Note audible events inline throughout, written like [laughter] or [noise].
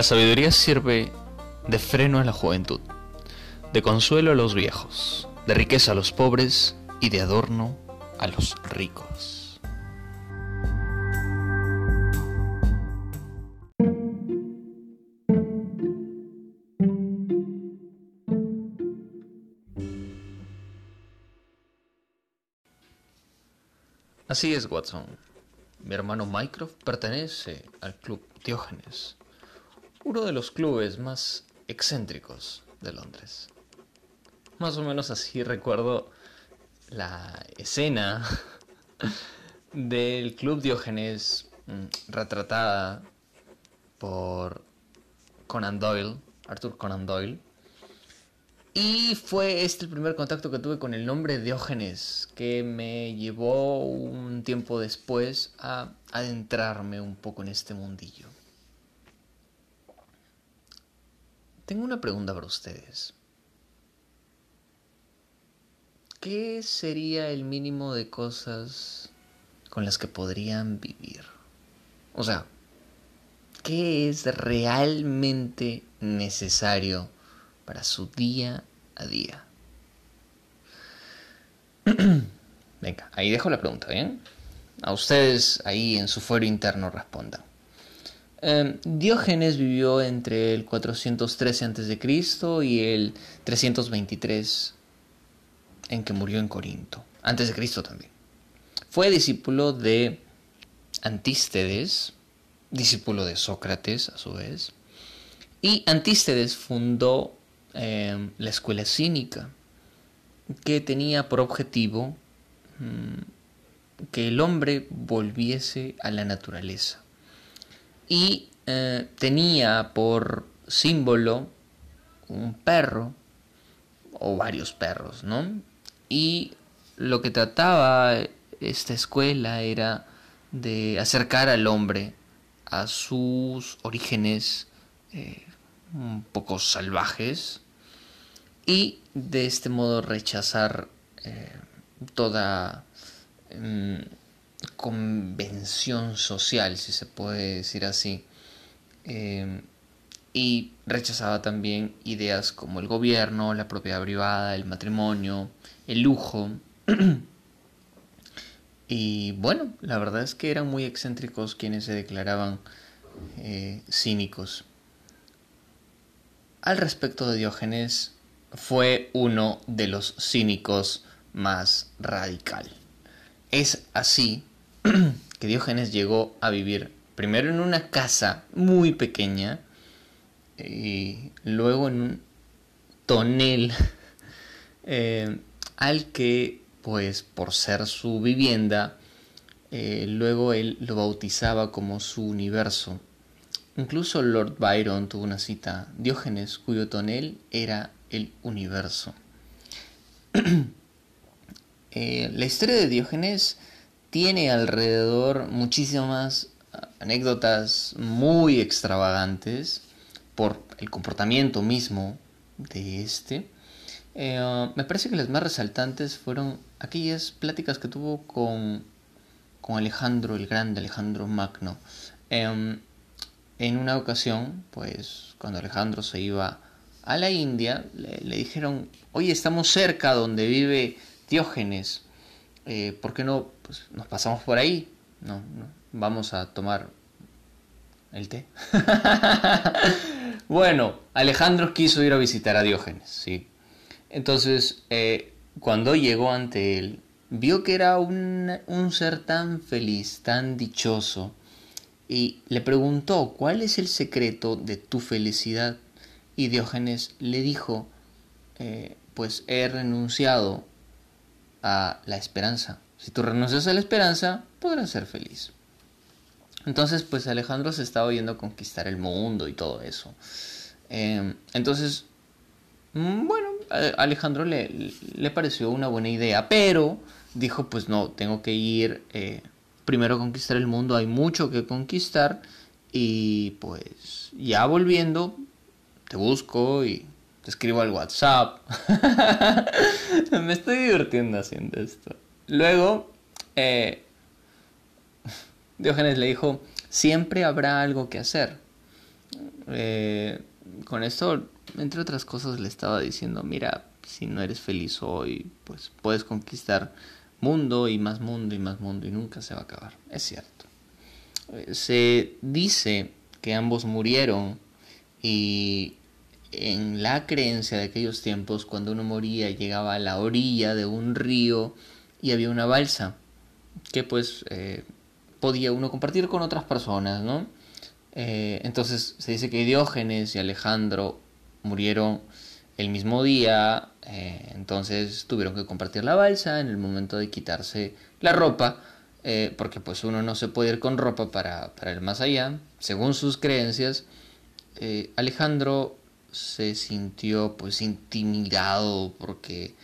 La sabiduría sirve de freno a la juventud, de consuelo a los viejos, de riqueza a los pobres y de adorno a los ricos. Así es, Watson. Mi hermano Mycroft pertenece al Club Diógenes, uno de los clubes más excéntricos de Londres. Más o menos así recuerdo la escena [laughs] del Club Diógenes mm, retratada por Conan Doyle, Arthur Conan Doyle. Y fue este el primer contacto que tuve con el nombre Diógenes, que me llevó un tiempo después a adentrarme un poco en este mundillo. Tengo una pregunta para ustedes. ¿Qué sería el mínimo de cosas con las que podrían vivir? O sea, ¿qué es realmente necesario para su día a día? [clears throat] Venga, ahí dejo la pregunta, ¿bien? A ustedes ahí en su fuero interno respondan. Em, Diógenes vivió entre el 413 a.C. y el 323 en que murió en Corinto, antes de Cristo también. Fue discípulo de Antístedes, discípulo de Sócrates a su vez, y Antístedes fundó em, la escuela cínica, que tenía por objetivo mm, que el hombre volviese a la naturaleza y eh, tenía por símbolo un perro o varios perros, ¿no? Y lo que trataba esta escuela era de acercar al hombre a sus orígenes eh, un poco salvajes y de este modo rechazar eh, toda mm, convención social, si se puede decir así, eh, y rechazaba también ideas como el gobierno, la propiedad privada, el matrimonio, el lujo. [clears throat] y bueno, la verdad es que eran muy excéntricos quienes se declaraban eh, cínicos. Al respecto de Diógenes, fue uno de los cínicos más radical. Es así [clears throat] que Diógenes llegó a vivir primero en una casa muy pequeña y luego en un tonel [laughs] eh, al que pues por ser su vivienda eh, luego él lo bautizaba como su universo. Incluso Lord Byron tuvo una cita, Diógenes, cuyo tonel era el universo. [clears throat] Eh, la historia de Diógenes tiene alrededor muchísimas anécdotas muy extravagantes por el comportamiento mismo de este. Eh, me parece que las más resaltantes fueron aquellas pláticas que tuvo con, con Alejandro el Grande, Alejandro Magno. Em, en una ocasión, pues cuando Alejandro se iba a la India, le, dijeron, oye, estamos cerca donde vive Diógenes, eh, ¿por qué no pues, nos pasamos por ahí? No, vamos a tomar el té. [laughs] bueno, Alejandro quiso ir a visitar a Diógenes, sí. Entonces, eh, cuando llegó ante él, vio que era un, un ser tan feliz, tan dichoso, y le preguntó, ¿cuál es el secreto de tu felicidad? Y Diógenes le dijo, eh, pues he renunciado a la esperanza. Si tú renuncias a la esperanza, podrás ser feliz. Entonces, pues Alejandro se estaba yendo a conquistar el mundo y todo eso. Em, entonces, mm, bueno, Alejandro le, le, pareció una buena idea, pero dijo, pues no, tengo que ir eh, primero a conquistar el mundo, hay mucho que conquistar y pues ya volviendo, te busco y escribo al WhatsApp. [laughs] Me estoy divirtiendo haciendo esto. Luego, eh, Diógenes le dijo, siempre habrá algo que hacer. eh, con esto, entre otras cosas, le estaba diciendo, mira, si no eres feliz hoy, pues puedes conquistar mundo y más mundo y más mundo y nunca se va a acabar. Es cierto. Eh, se dice que ambos murieron y en la creencia de aquellos tiempos, cuando uno moría, llegaba a la orilla de un río y había una balsa que pues eh, podía uno compartir con otras personas, ¿no? Eh, entonces se dice que Diógenes y Alejandro murieron el mismo día, eh, entonces tuvieron que compartir la balsa en el momento de quitarse la ropa, porque pues uno no se puede ir con ropa para, para el más allá, según sus creencias. Alejandro se sintió pues intimidado porque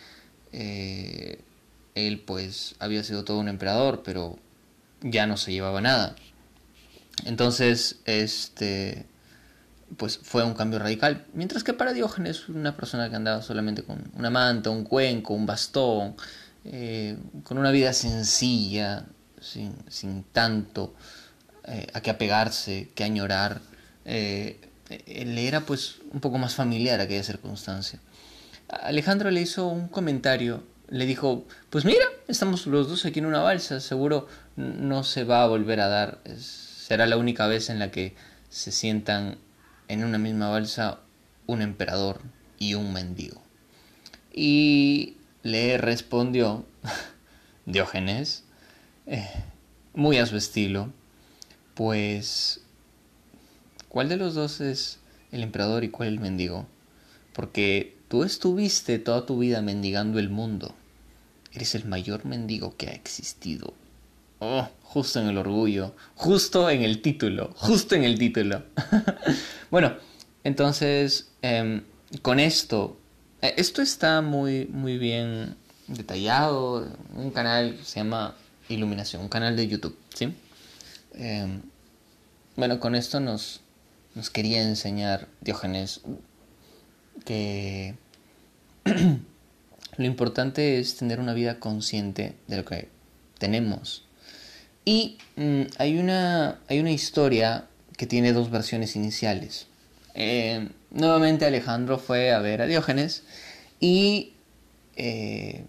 él pues había sido todo un emperador, pero ya no se llevaba nada. Entonces, este, pues fue un cambio radical. Mientras que para Diógenes, una persona que andaba solamente con una manta, un cuenco, un bastón, eh, con una vida sencilla, sin, tanto eh, a qué apegarse, que añorar, eh, le era pues un poco más familiar aquella circunstancia. Alejandro le hizo un comentario le dijo, pues mira, estamos los dos aquí en una balsa, seguro no se va a volver a dar, será la única vez en la que se sientan en una misma balsa un emperador y un mendigo. Y le respondió [laughs] Diógenes, eh, muy a su estilo, pues, ¿cuál de los dos es el emperador y cuál el mendigo? Porque Tú estuviste toda tu vida mendigando el mundo. Eres el mayor mendigo que ha existido. Oh, justo en el orgullo, justo en el título, justo en el título. [laughs] bueno, entonces, em, con esto, eh, esto está muy, muy bien detallado. Un canal se llama Iluminación, un canal de YouTube, ¿sí? Em, bueno, con esto nos, nos quería enseñar Diógenes que [clears throat] lo importante es tener una vida consciente de lo que tenemos. Y mm, hay, una, hay una historia que tiene dos versiones iniciales. Eh, nuevamente Alejandro fue a ver a Diógenes y eh,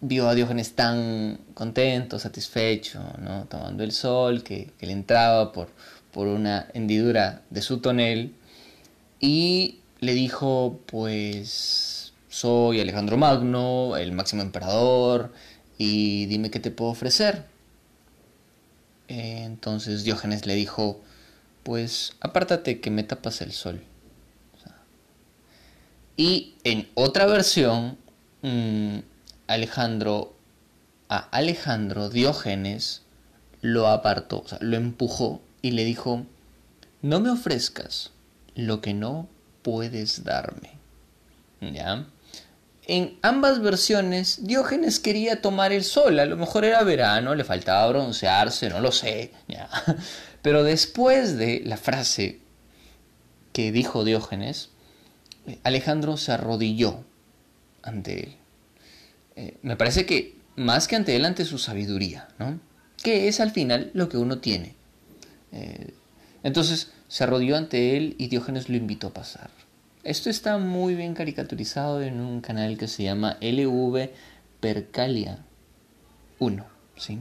vio a Diógenes tan contento, satisfecho, ¿no? tomando el sol que, que le entraba por, por una hendidura de su tonel y le dijo, pues soy Alejandro Magno, el máximo emperador, y dime qué te puedo ofrecer. Entonces Diógenes le dijo, pues apártate que me tapas el sol. Y en otra versión, mm, Alejandro, a Alejandro Diógenes lo apartó, o sea, lo empujó y le dijo, no me ofrezcas lo que no puedes darme. ¿Ya? En ambas versiones, Diógenes quería tomar el sol, a lo mejor era verano, le faltaba broncearse, no lo sé. ¿ya? [laughs] Pero después de la frase que dijo Diógenes, Alejandro se arrodilló ante él. Eh, me parece que más que ante él, ante su sabiduría, ¿no? Que es al final lo que uno tiene. Eh, entonces se arrodilló ante él y Diógenes lo invitó a pasar. Esto está muy bien caricaturizado en un canal que se llama LV Percalia 1. ¿sí?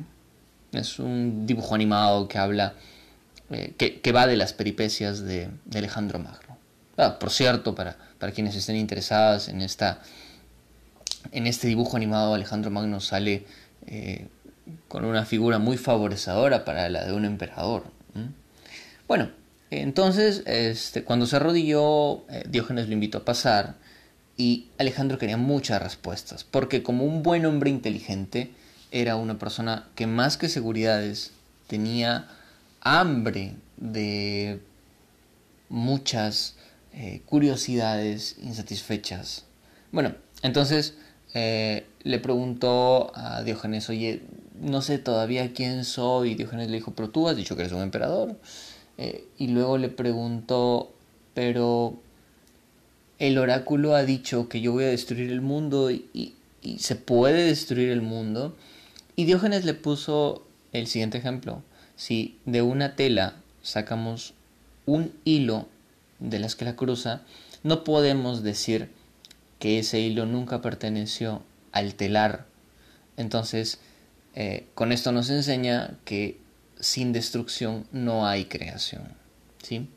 Es un dibujo animado que habla, eh, que, va de las peripecias de, Alejandro Magno. Ah, por cierto, para, para quienes estén interesadas en, esta, en este dibujo animado, Alejandro Magno sale eh, con una figura muy favorecedora para la de un emperador. Bueno, entonces, este, cuando se arrodilló, eh, Diógenes lo invitó a pasar y Alejandro quería muchas respuestas, porque como un buen hombre inteligente, era una persona que más que seguridades tenía hambre de muchas eh, curiosidades insatisfechas. Bueno, entonces eh, le preguntó a Diógenes, oye, no sé todavía quién soy. Y Diógenes le dijo, pero tú has dicho que eres un emperador. Eh, y luego le preguntó, pero el oráculo ha dicho que yo voy a destruir el mundo y, se puede destruir el mundo. Y Diógenes le puso el siguiente ejemplo. Si de una tela sacamos un hilo de las que la cruza, no podemos decir que ese hilo nunca perteneció al telar. Entonces, eh, con esto nos enseña que sin destrucción no hay creación. ¿sí?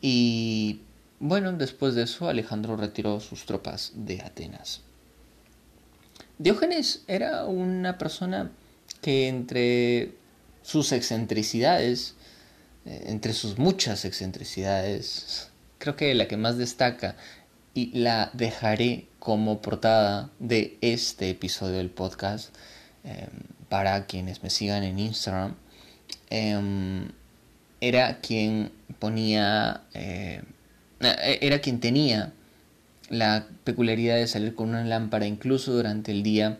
Y bueno, después de eso Alejandro retiró sus tropas de Atenas. Diógenes era una persona que entre sus excentricidades, eh, entre sus muchas excentricidades, creo que la que más destaca y la dejaré como portada de este episodio del podcast em, para quienes me sigan en Instagram, em, era quien ponía, eh, era quien tenía la peculiaridad de salir con una lámpara incluso durante el día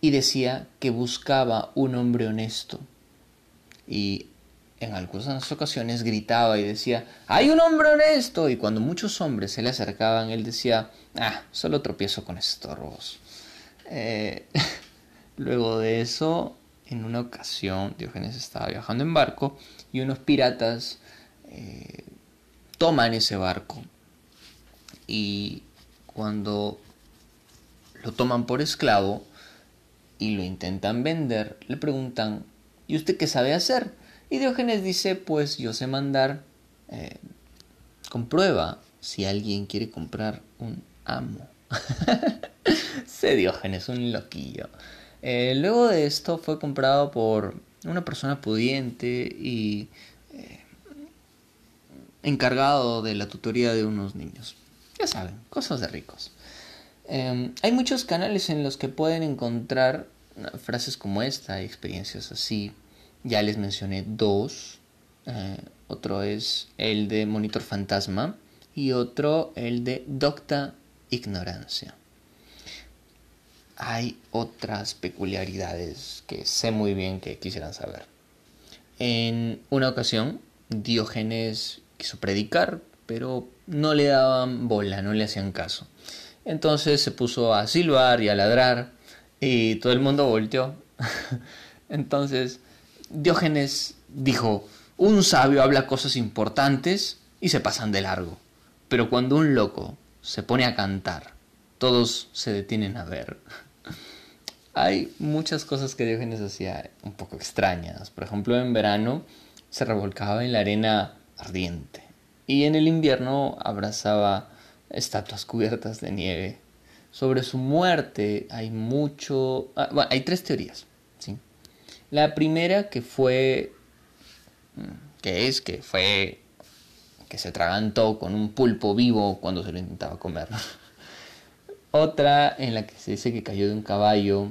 y decía que buscaba un hombre honesto. Y en algunas ocasiones gritaba y decía, hay un hombre honesto. Y cuando muchos hombres se le acercaban, él decía, ah, solo tropiezo con estorbos. Eh, [laughs] luego de eso, en una ocasión, Diógenes estaba viajando en barco y unos piratas eh, toman ese barco y cuando lo toman por esclavo y lo intentan vender, le preguntan, ¿y usted qué sabe hacer? Y Diógenes dice, pues yo sé mandar, eh, comprueba si alguien quiere comprar un amo. [laughs] sé Diógenes, un loquillo. Eh, luego de esto fue comprado por una persona pudiente y eh, encargado de la tutoría de unos niños. Ya saben, cosas de ricos. Em, hay muchos canales en los que pueden encontrar frases como esta, experiencias así. Ya les mencioné dos. Eh, otro es el de Monitor Fantasma y otro el de Docta Ignorancia. Hay otras peculiaridades que sé muy bien que quisieran saber. En una ocasión, Diógenes quiso predicar, pero no le daban bola, no le hacían caso. Entonces se puso a silbar y a ladrar y todo el mundo volteó. [laughs] Entonces Diógenes dijo, un sabio habla cosas importantes y se pasan de largo, pero cuando un loco se pone a cantar, todos se detienen a ver. Hay muchas cosas que Diógenes hacía un poco extrañas. Por ejemplo, en verano se revolcaba en la arena ardiente y en el invierno abrazaba estatuas cubiertas de nieve. Sobre su muerte hay mucho... Ah, bueno, hay tres teorías. ¿sí? La primera que fue... Mm, que es que fue... que se tragantó con un pulpo vivo cuando se lo intentaba comer. [laughs] Otra en la que se dice que cayó de un caballo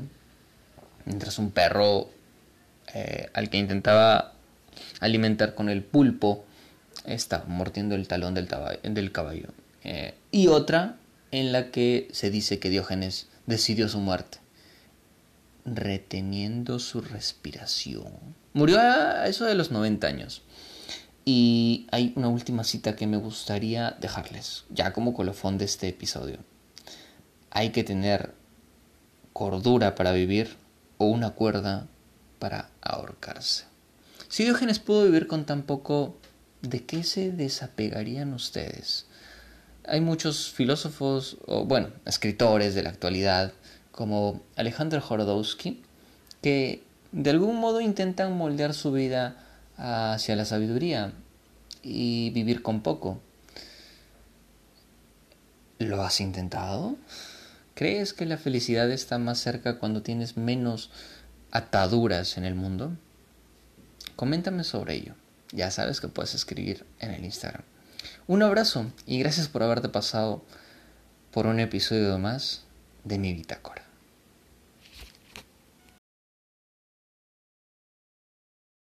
mientras un perro eh, al que intentaba alimentar con el pulpo está mordiendo el talón del, caballo. Eh, y otra en la que se dice que Diógenes decidió su muerte, reteniendo su respiración. Murió a eso de los 90 años. Y hay una última cita que me gustaría dejarles, ya como colofón de este episodio. Hay que tener cordura para vivir o una cuerda para ahorcarse. Si Diógenes pudo vivir con tan poco ¿de qué se desapegarían ustedes? Hay muchos filósofos, o bueno, escritores de la actualidad, como Alejandro Jorodowski, que de algún modo intentan moldear su vida hacia la sabiduría y vivir con poco. ¿Lo has intentado? ¿Crees que la felicidad está más cerca cuando tienes menos ataduras en el mundo? Coméntame sobre ello ya sabes que puedes escribir en el Instagram. Un abrazo y gracias por haberte pasado por un episodio más de mi bitácora.